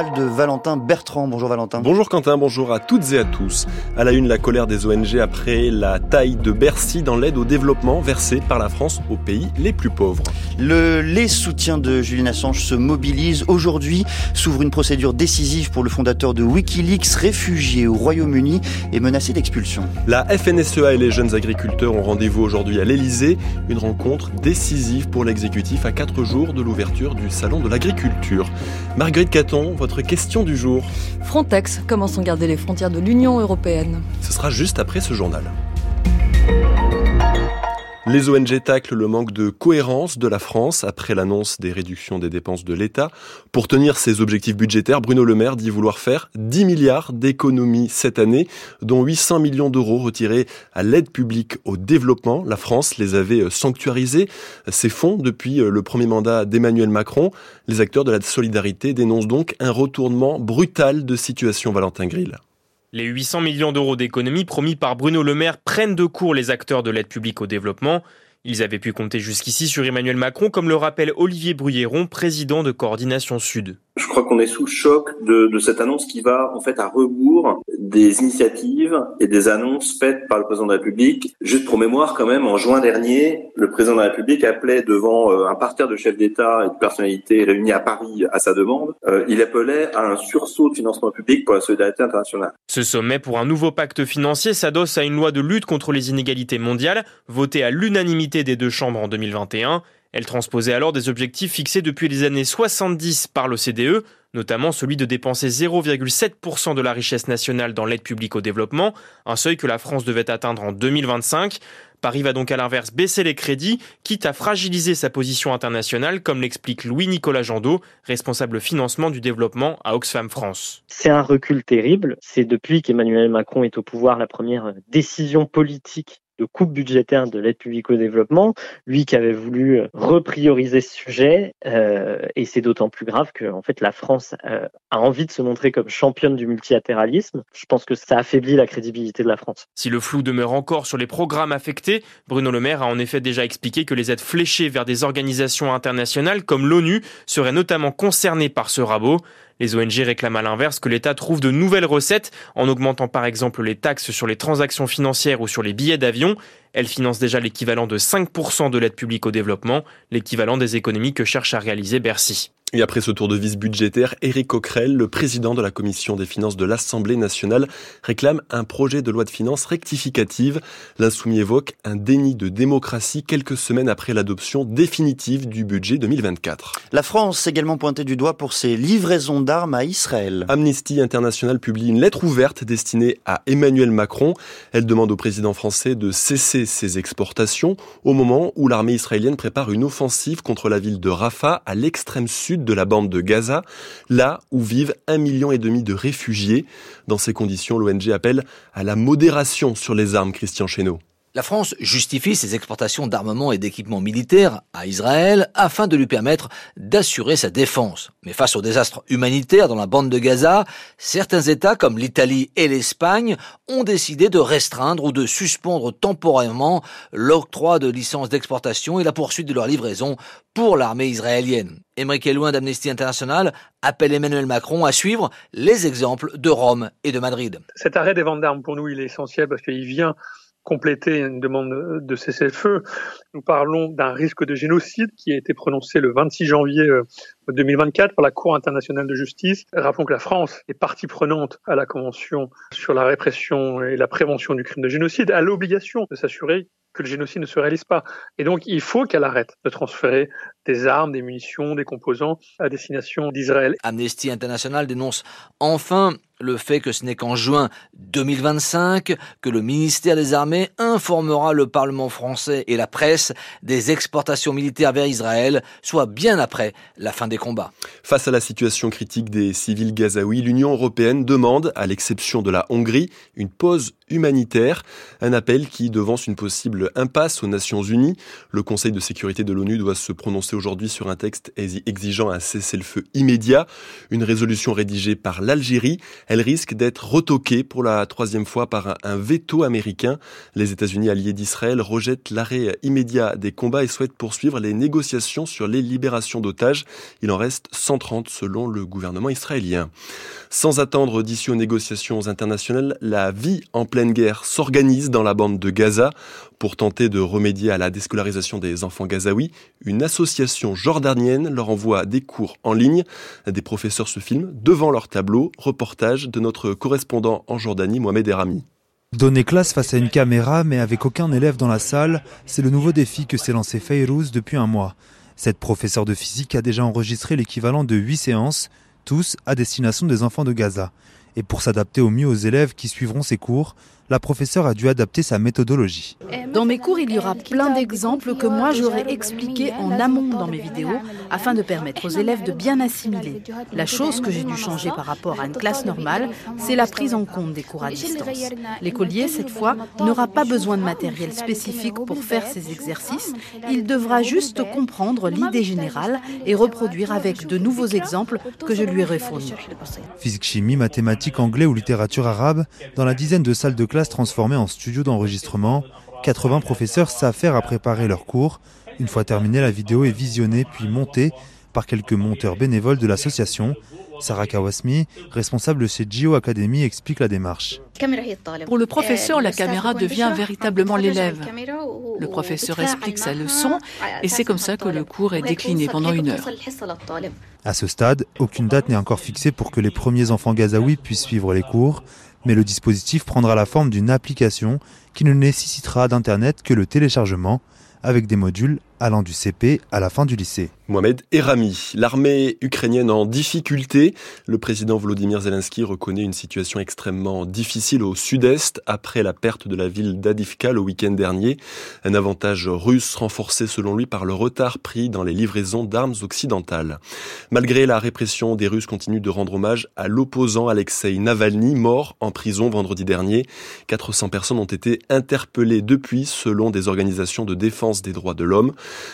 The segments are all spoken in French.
journal de Valentin Bertrand. Bonjour Valentin. Bonjour Quentin, bonjour à toutes et à tous. À la une, la colère des ONG après la taille de Bercy dans l'aide au développement versée par la France aux pays les plus pauvres. Le, les soutiens de Julian Assange se mobilisent. Aujourd'hui s'ouvre une procédure décisive pour le fondateur de Wikileaks, réfugié au Royaume-Uni et menacé d'expulsion. La FNSEA et les jeunes agriculteurs ont rendez-vous aujourd'hui à l'Elysée. Une rencontre décisive pour l'exécutif à quatre jours de l'ouverture du Salon de l'agriculture. Marguerite Caton, votre question du jour. Frontex, comment sont gardées les frontières de l'Union européenne? Ce sera juste après ce journal. Les ONG taclent le manque de cohérence de la France après l'annonce des réductions des dépenses de l'État. Pour tenir ses objectifs budgétaires, Bruno Le Maire dit vouloir faire 10 milliards d'économies cette année, dont 800 millions d'euros retirés à l'aide publique au développement. La France les avait sanctuarisés, ces fonds, depuis le premier mandat d'Emmanuel Macron. Les acteurs de la solidarité dénoncent donc un retournement brutal de situation Valentin Grill. Les 800 millions d'euros d'économies promis par Bruno Le Maire prennent de court les acteurs de l'aide publique au développement. Ils avaient pu compter jusqu'ici sur Emmanuel Macron, comme le rappelle Olivier Bruyéron, président de Coordination Sud. Je crois qu'on est sous le choc de, de, cette annonce qui va en fait à rebours des initiatives et des annonces faites par le président de la République. Juste pour mémoire, quand même, en juin dernier, le président de la République appelait devant euh, un parterre de chefs d'État et de personnalités réunis à Paris à sa demande. Euh, il appelait à un sursaut de financement public pour la solidarité internationale. Ce sommet pour un nouveau pacte financier s'adosse à une loi de lutte contre les inégalités mondiales, votée à l'unanimité des deux chambres en 2021. Elle transposait alors des objectifs fixés depuis les années 70 par l'OCDE, notamment celui de dépenser 0,7% de la richesse nationale dans l'aide publique au développement, un seuil que la France devait atteindre en 2025. Paris va donc à l'inverse baisser les crédits, quitte à fragiliser sa position internationale, comme l'explique Louis-Nicolas Jandot, responsable financement du développement à Oxfam France. C'est un recul terrible. C'est depuis qu'Emmanuel Macron est au pouvoir la première décision politique de coupe budgétaire de l'aide publique au développement, lui qui avait voulu reprioriser ce sujet, euh, et c'est d'autant plus grave que en fait la France euh, a envie de se montrer comme championne du multilatéralisme. Je pense que ça affaiblit la crédibilité de la France. Si le flou demeure encore sur les programmes affectés, Bruno Le Maire a en effet déjà expliqué que les aides fléchées vers des organisations internationales comme l'ONU seraient notamment concernées par ce rabot. Les ONG réclament à l'inverse que l'État trouve de nouvelles recettes en augmentant par exemple les taxes sur les transactions financières ou sur les billets d'avion. Elle finance déjà l'équivalent de 5% de l'aide publique au développement, l'équivalent des économies que cherche à réaliser Bercy. Et après ce tour de vis budgétaire, Éric Coquerel, le président de la commission des finances de l'Assemblée nationale, réclame un projet de loi de finances rectificative. L'insoumis évoque un déni de démocratie quelques semaines après l'adoption définitive du budget 2024. La France également pointée du doigt pour ses livraisons d'armes à Israël. Amnesty International publie une lettre ouverte destinée à Emmanuel Macron. Elle demande au président français de cesser ses exportations au moment où l'armée israélienne prépare une offensive contre la ville de Rafah à l'extrême sud de la bande de Gaza, là où vivent un million et demi de réfugiés. Dans ces conditions, l'ONG appelle à la modération sur les armes, Christian Chesneau. La France justifie ses exportations d'armements et d'équipements militaires à Israël afin de lui permettre d'assurer sa défense. Mais face au désastre humanitaire dans la bande de Gaza, certains États comme l'Italie et l'Espagne ont décidé de restreindre ou de suspendre temporairement l'octroi de licences d'exportation et la poursuite de leur livraison pour l'armée israélienne. Émeric Elouin d'Amnesty International appelle Emmanuel Macron à suivre les exemples de Rome et de Madrid. Cet arrêt des ventes d'armes, pour nous, il est essentiel parce qu'il vient compléter une demande de cessez-le-feu. Nous parlons d'un risque de génocide qui a été prononcé le 26 janvier 2024 par la Cour internationale de justice. Rappelons que la France est partie prenante à la Convention sur la répression et la prévention du crime de génocide, a l'obligation de s'assurer que le génocide ne se réalise pas. Et donc, il faut qu'elle arrête de transférer des armes, des munitions, des composants à destination d'Israël. Amnesty International dénonce enfin le fait que ce n'est qu'en juin 2025 que le ministère des Armées informera le Parlement français et la presse des exportations militaires vers Israël, soit bien après la fin des combats. Face à la situation critique des civils gazaouis, l'Union européenne demande, à l'exception de la Hongrie, une pause humanitaire, un appel qui devance une possible impasse aux Nations Unies. Le Conseil de sécurité de l'ONU doit se prononcer aujourd'hui sur un texte exigeant un cessez-le-feu immédiat, une résolution rédigée par l'Algérie. Elle risque d'être retoquée pour la troisième fois par un veto américain. Les États-Unis alliés d'Israël rejettent l'arrêt immédiat des combats et souhaitent poursuivre les négociations sur les libérations d'otages. Il en reste 130 selon le gouvernement israélien. Sans attendre d'issue aux négociations internationales, la vie en pleine guerre s'organise dans la bande de Gaza. Pour tenter de remédier à la déscolarisation des enfants gazaouis, une association jordanienne leur envoie des cours en ligne. Des professeurs se filment devant leur tableau. Reportage de notre correspondant en Jordanie, Mohamed Erami. Donner classe face à une caméra mais avec aucun élève dans la salle, c'est le nouveau défi que s'est lancé Fayrouz depuis un mois. Cette professeure de physique a déjà enregistré l'équivalent de 8 séances, tous à destination des enfants de Gaza. Et pour s'adapter au mieux aux élèves qui suivront ses cours, la professeure a dû adapter sa méthodologie. Dans mes cours, il y aura plein d'exemples que moi j'aurais expliqués en amont dans mes vidéos afin de permettre aux élèves de bien assimiler. La chose que j'ai dû changer par rapport à une classe normale, c'est la prise en compte des cours à distance. L'écolier, cette fois, n'aura pas besoin de matériel spécifique pour faire ses exercices. Il devra juste comprendre l'idée générale et reproduire avec de nouveaux exemples que je lui aurai fournis. Physique, chimie, mathématiques, anglais ou littérature arabe, dans la dizaine de salles de classe transformées en studio d'enregistrement, 80 professeurs s'affairent à préparer leurs cours. Une fois terminée, la vidéo est visionnée puis montée par quelques monteurs bénévoles de l'association. Sarah Kawasmi, responsable chez Geo Academy, explique la démarche. Pour le professeur, la caméra devient véritablement l'élève. Le professeur explique sa leçon et c'est comme ça que le cours est décliné pendant une heure. À ce stade, aucune date n'est encore fixée pour que les premiers enfants gazaouis puissent suivre les cours mais le dispositif prendra la forme d'une application qui ne nécessitera d'Internet que le téléchargement avec des modules allant du CP à la fin du lycée. Mohamed Erami, l'armée ukrainienne en difficulté. Le président Volodymyr Zelensky reconnaît une situation extrêmement difficile au sud-est après la perte de la ville d'Adivka le week-end dernier. Un avantage russe renforcé selon lui par le retard pris dans les livraisons d'armes occidentales. Malgré la répression, des Russes continuent de rendre hommage à l'opposant Alexei Navalny, mort en prison vendredi dernier. 400 personnes ont été interpellées depuis selon des organisations de défense des droits de l'homme.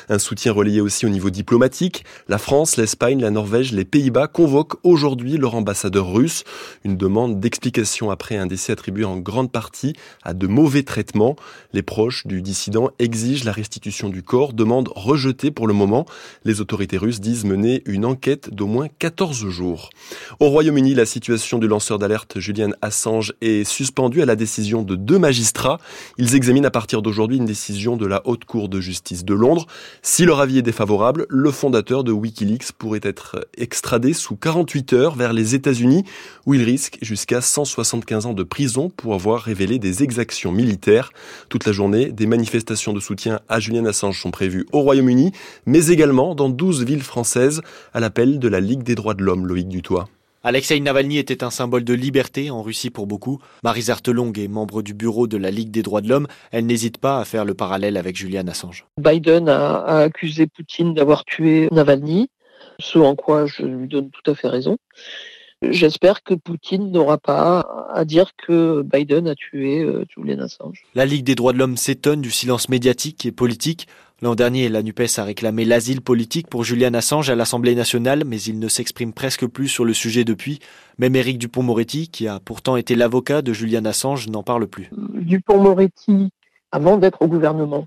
Un soutien relayé aussi au niveau diplomatique. La France, l'Espagne, la Norvège, les Pays-Bas convoquent aujourd'hui leur ambassadeur russe. Une demande d'explication après un décès attribué en grande partie à de mauvais traitements. Les proches du dissident exigent la restitution du corps, demande rejetée pour le moment. Les autorités russes disent mener une enquête d'au moins 14 jours. Au Royaume-Uni, la situation du lanceur d'alerte Julian Assange est suspendue à la décision de deux magistrats. Ils examinent à partir d'aujourd'hui une décision de la Haute Cour de justice de Londres. Si leur avis est défavorable, le fondateur de Wikileaks pourrait être extradé sous 48 heures vers les États-Unis, où il risque jusqu'à 175 ans de prison pour avoir révélé des exactions militaires. Toute la journée, des manifestations de soutien à Julian Assange sont prévues au Royaume-Uni, mais également dans 12 villes françaises, à l'appel de la Ligue des droits de l'homme, Loïc Dutoit. Alexei Navalny était un symbole de liberté en Russie pour beaucoup. Marie Artelong est membre du bureau de la Ligue des droits de l'homme. Elle n'hésite pas à faire le parallèle avec Julian Assange. Biden a, accusé Poutine d'avoir tué Navalny, ce en quoi je lui donne tout à fait raison. J'espère que Poutine n'aura pas à dire que Biden a tué euh, Julian Assange. La Ligue des droits de l'homme s'étonne du silence médiatique et politique. L'an dernier, la NUPES a réclamé l'asile politique pour Julian Assange à l'Assemblée nationale, mais il ne s'exprime presque plus sur le sujet depuis. Même Éric Dupont-Moretti, qui a pourtant été l'avocat de Julian Assange, n'en parle plus. Dupont-Moretti, avant d'être au gouvernement,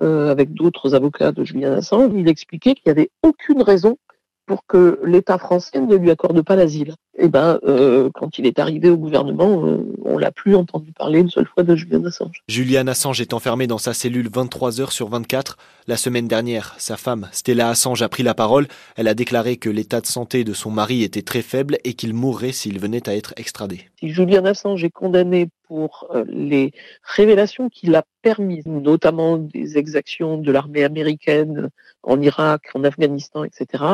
euh, avec d'autres avocats de Julian Assange, il expliquait qu'il n'y avait aucune raison pour que l'État français ne lui accorde pas l'asile. Eh ben, euh, quand il est arrivé au gouvernement, euh, on l'a plus entendu parler une seule fois de Julian Assange. Julian Assange est enfermé dans sa cellule 23 heures sur 24. La semaine dernière, sa femme, Stella Assange, a pris la parole. Elle a déclaré que l'état de santé de son mari était très faible et qu'il mourrait s'il venait à être extradé. Si Julian Assange est condamné pour euh, les révélations qu'il a permises, notamment des exactions de l'armée américaine en Irak, en Afghanistan, etc.,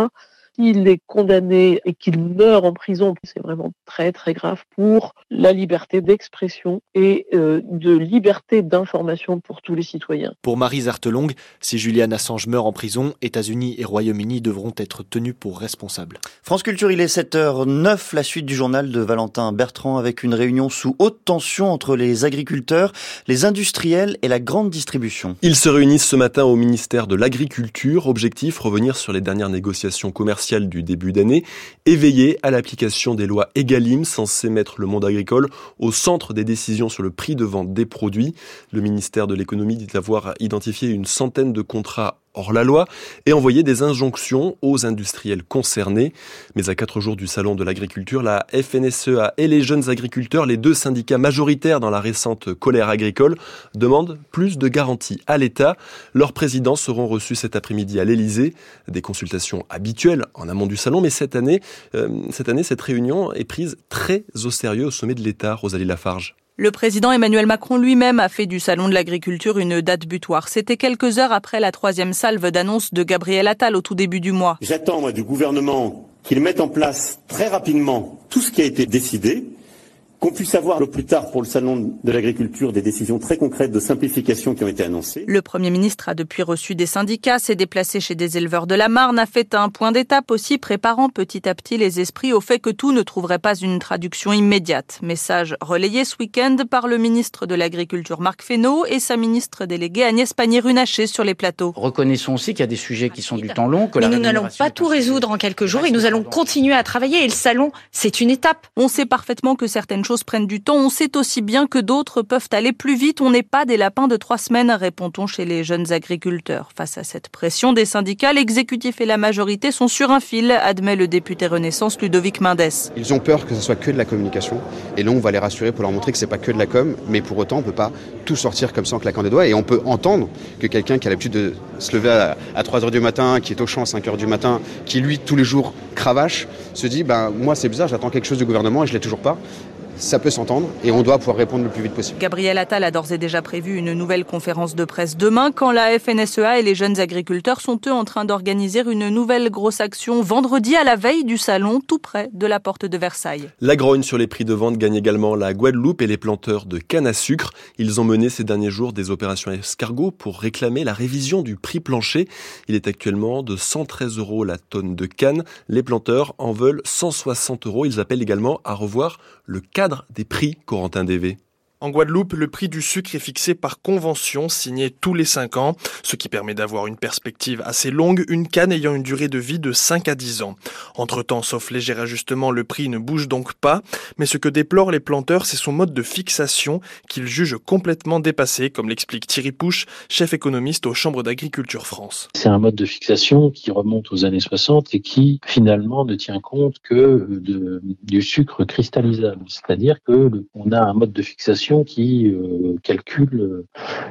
s'il est condamné et qu'il meurt en prison, c'est vraiment très très grave pour la liberté d'expression et euh, de liberté d'information pour tous les citoyens. Pour Marie Artelong, si Julian Assange meurt en prison, États-Unis et Royaume-Uni devront être tenus pour responsables. France Culture, il est 7h09, la suite du journal de Valentin Bertrand avec une réunion sous haute tension entre les agriculteurs, les industriels et la grande distribution. Ils se réunissent ce matin au ministère de l'Agriculture. Objectif, revenir sur les dernières négociations commerciales du début d'année et veiller à l'application des lois EGalim censées mettre le monde agricole au centre des décisions sur le prix de vente des produits. Le ministère de l'économie dit avoir identifié une centaine de contrats hors la loi et envoyer des injonctions aux industriels concernés. Mais à quatre jours du Salon de l'agriculture, la FNSEA et les jeunes agriculteurs, les deux syndicats majoritaires dans la récente colère agricole, demandent plus de garanties à l'État. Leurs présidents seront reçus cet après-midi à l'Élysée. Des consultations habituelles en amont du Salon, mais cette année, euh, cette année, cette réunion est prise très au sérieux au sommet de l'État, Rosalie Lafarge. Le président Emmanuel Macron lui-même a fait du Salon de l'agriculture une date butoir. C'était quelques heures après la troisième salve d'annonce de Gabriel Attal au tout début du mois. J'attends, du gouvernement qu'il mette en place très rapidement tout ce qui a été décidé qu'on puisse avoir le plus tard pour le salon de l'agriculture des décisions très concrètes de simplification qui ont été annoncées. Le Premier ministre a depuis reçu des syndicats, s'est déplacé chez des éleveurs de la Marne, a fait un point d'étape aussi, préparant petit à petit les esprits au fait que tout ne trouverait pas une traduction immédiate. Message relayé ce week-end par le ministre de l'Agriculture Marc Fesneau et sa ministre déléguée Agnès Pannier-Runacher sur les plateaux. Reconnaissons aussi qu'il y a des sujets qui sont du temps long. Que Mais nous n'allons pas tout résoudre en quelques jours et nous allons continuer à travailler et le salon, c'est une étape. On sait parfaitement que certaines choses prennent du temps. On sait aussi bien que d'autres peuvent aller plus vite. On n'est pas des lapins de trois semaines, répond-on chez les jeunes agriculteurs. Face à cette pression des syndicats, l'exécutif et la majorité sont sur un fil, admet le député Renaissance Ludovic Mendes. Ils ont peur que ce soit que de la communication. Et là, on va les rassurer pour leur montrer que c'est pas que de la com, mais pour autant, on peut pas tout sortir comme ça en claquant des doigts. Et on peut entendre que quelqu'un qui a l'habitude de se lever à, à 3 heures du matin, qui est au champ à 5 heures du matin, qui lui, tous les jours, cravache, se dit, ben, moi, c'est bizarre, j'attends quelque chose du gouvernement et je l'ai toujours pas ça peut s'entendre et on doit pouvoir répondre le plus vite possible. Gabriel Attal a d'ores et déjà prévu une nouvelle conférence de presse demain quand la FNSEA et les jeunes agriculteurs sont eux en train d'organiser une nouvelle grosse action vendredi à la veille du salon tout près de la porte de Versailles. La grogne sur les prix de vente gagne également la Guadeloupe et les planteurs de canne à sucre. Ils ont mené ces derniers jours des opérations escargot pour réclamer la révision du prix plancher. Il est actuellement de 113 euros la tonne de canne. Les planteurs en veulent 160 euros. Ils appellent également à revoir le cadre des prix, Corentin DV. En Guadeloupe, le prix du sucre est fixé par convention signée tous les 5 ans, ce qui permet d'avoir une perspective assez longue, une canne ayant une durée de vie de 5 à 10 ans. Entre-temps, sauf léger ajustement, le prix ne bouge donc pas, mais ce que déplorent les planteurs, c'est son mode de fixation qu'ils jugent complètement dépassé, comme l'explique Thierry Pouche, chef économiste aux Chambres d'agriculture France. C'est un mode de fixation qui remonte aux années 60 et qui finalement ne tient compte que du sucre cristallisable, c'est-à-dire que on a un mode de fixation qui euh, calcule euh,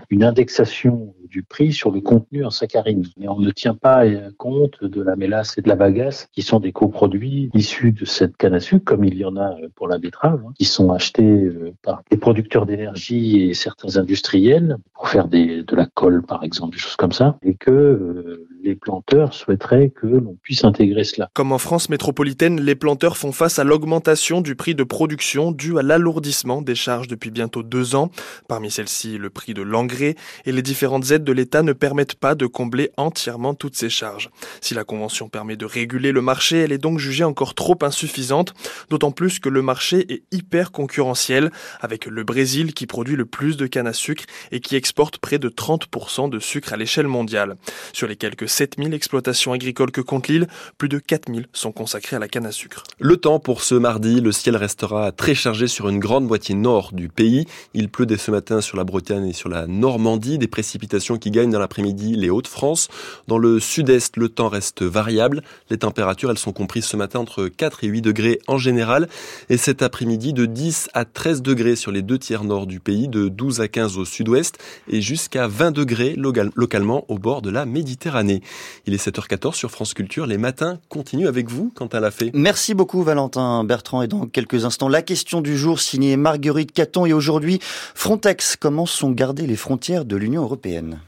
une indexation du prix sur le contenu en saccharine. Mais on ne tient pas compte de la mélasse et de la bagasse, qui sont des coproduits issus de cette canne à sucre, comme il y en a pour la betterave, hein, qui sont achetés euh, par des producteurs d'énergie et certains industriels pour faire des, de la colle, par exemple, des choses comme ça, et que euh, les planteurs souhaiteraient que l'on puisse intégrer cela. Comme en France métropolitaine, les planteurs font face à l'augmentation du prix de production due à l'alourdissement des charges depuis bientôt deux ans. Parmi celles-ci, le prix de l'engrais et les différentes aides de l'État ne permettent pas de combler entièrement toutes ces charges. Si la Convention permet de réguler le marché, elle est donc jugée encore trop insuffisante, d'autant plus que le marché est hyper concurrentiel, avec le Brésil qui produit le plus de canne à sucre et qui près de 30% de sucre à l'échelle mondiale. Sur les quelques 7000 exploitations agricoles que compte l'île, plus de 4000 sont consacrées à la canne à sucre. Le temps pour ce mardi, le ciel restera très chargé sur une grande moitié nord du pays. Il pleut dès ce matin sur la Bretagne et sur la Normandie, des précipitations qui gagnent dans l'après-midi les Hauts-de-France. Dans le sud-est, le temps reste variable. Les températures, elles sont comprises ce matin entre 4 et 8 degrés en général. Et cet après-midi, de 10 à 13 degrés sur les deux tiers nord du pays, de 12 à 15 au sud-ouest et jusqu'à 20 degrés localement au bord de la Méditerranée. Il est 7h14 sur France Culture. Les matins continuent avec vous, Quentin Lafay. Merci beaucoup, Valentin Bertrand. Et dans quelques instants, la question du jour signée Marguerite Caton. Et aujourd'hui, Frontex. Comment sont gardées les frontières de l'Union européenne?